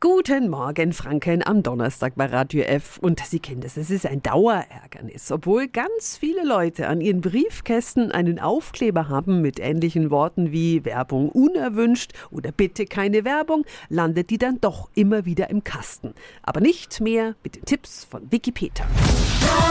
Guten Morgen, Franken, am Donnerstag bei Radio F. Und Sie kennen das, es ist ein Dauerärgernis. Obwohl ganz viele Leute an ihren Briefkästen einen Aufkleber haben mit ähnlichen Worten wie Werbung unerwünscht oder bitte keine Werbung, landet die dann doch immer wieder im Kasten. Aber nicht mehr mit den Tipps von Wikipedia.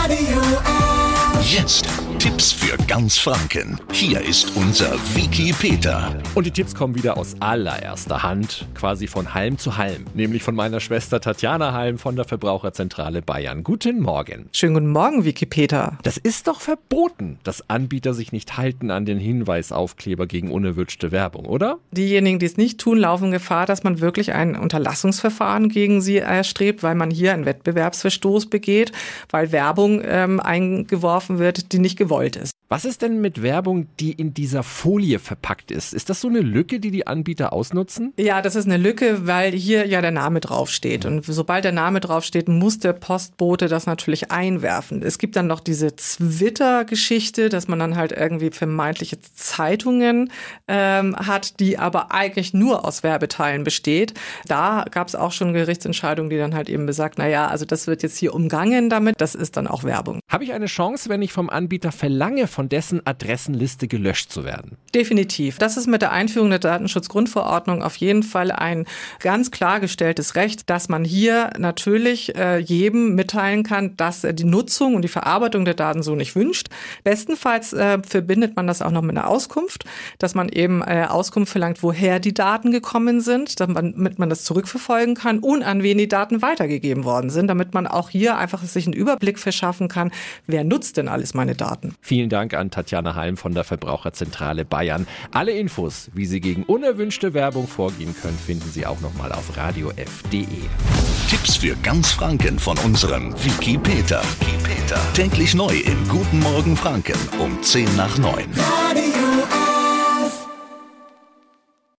Radio F. Jetzt Tipps für ganz Franken. Hier ist unser Wiki Peter. Und die Tipps kommen wieder aus allererster Hand, quasi von Halm zu Halm, nämlich von meiner Schwester Tatjana Halm von der Verbraucherzentrale Bayern. Guten Morgen. Schönen guten Morgen, Wikipedia. Das ist doch verboten, dass Anbieter sich nicht halten an den Hinweisaufkleber gegen unerwünschte Werbung, oder? Diejenigen, die es nicht tun, laufen Gefahr, dass man wirklich ein Unterlassungsverfahren gegen sie erstrebt, weil man hier einen Wettbewerbsverstoß begeht, weil Werbung ähm, eingeworfen wird, die nicht gewollt ist. Was ist denn mit Werbung, die in dieser Folie verpackt ist? Ist das so eine Lücke, die die Anbieter ausnutzen? Ja, das ist eine Lücke, weil hier ja der Name draufsteht. Und sobald der Name draufsteht, muss der Postbote das natürlich einwerfen. Es gibt dann noch diese Twitter-Geschichte, dass man dann halt irgendwie vermeintliche Zeitungen ähm, hat, die aber eigentlich nur aus Werbeteilen besteht. Da gab es auch schon Gerichtsentscheidungen, die dann halt eben besagt, na ja, also das wird jetzt hier umgangen damit, das ist dann auch Werbung. Habe ich eine Chance, wenn ich vom Anbieter verlange, von dessen Adressenliste gelöscht zu werden? Definitiv. Das ist mit der Einführung der Datenschutzgrundverordnung auf jeden Fall ein ganz klargestelltes Recht, dass man hier natürlich äh, jedem mitteilen kann, dass er die Nutzung und die Verarbeitung der Daten so nicht wünscht. Bestenfalls äh, verbindet man das auch noch mit einer Auskunft, dass man eben äh, Auskunft verlangt, woher die Daten gekommen sind, damit man das zurückverfolgen kann und an wen die Daten weitergegeben worden sind, damit man auch hier einfach sich einen Überblick verschaffen kann, wer nutzt denn alles meine Daten. Vielen Dank an Tatjana Halm von der Verbraucherzentrale Bayern. Alle Infos, wie Sie gegen unerwünschte Werbung vorgehen können, finden Sie auch nochmal auf radiof.de. Tipps für ganz Franken von unserem Wiki Peter. Wiki Peter. Täglich neu im Guten Morgen Franken um 10 nach 9. Radio.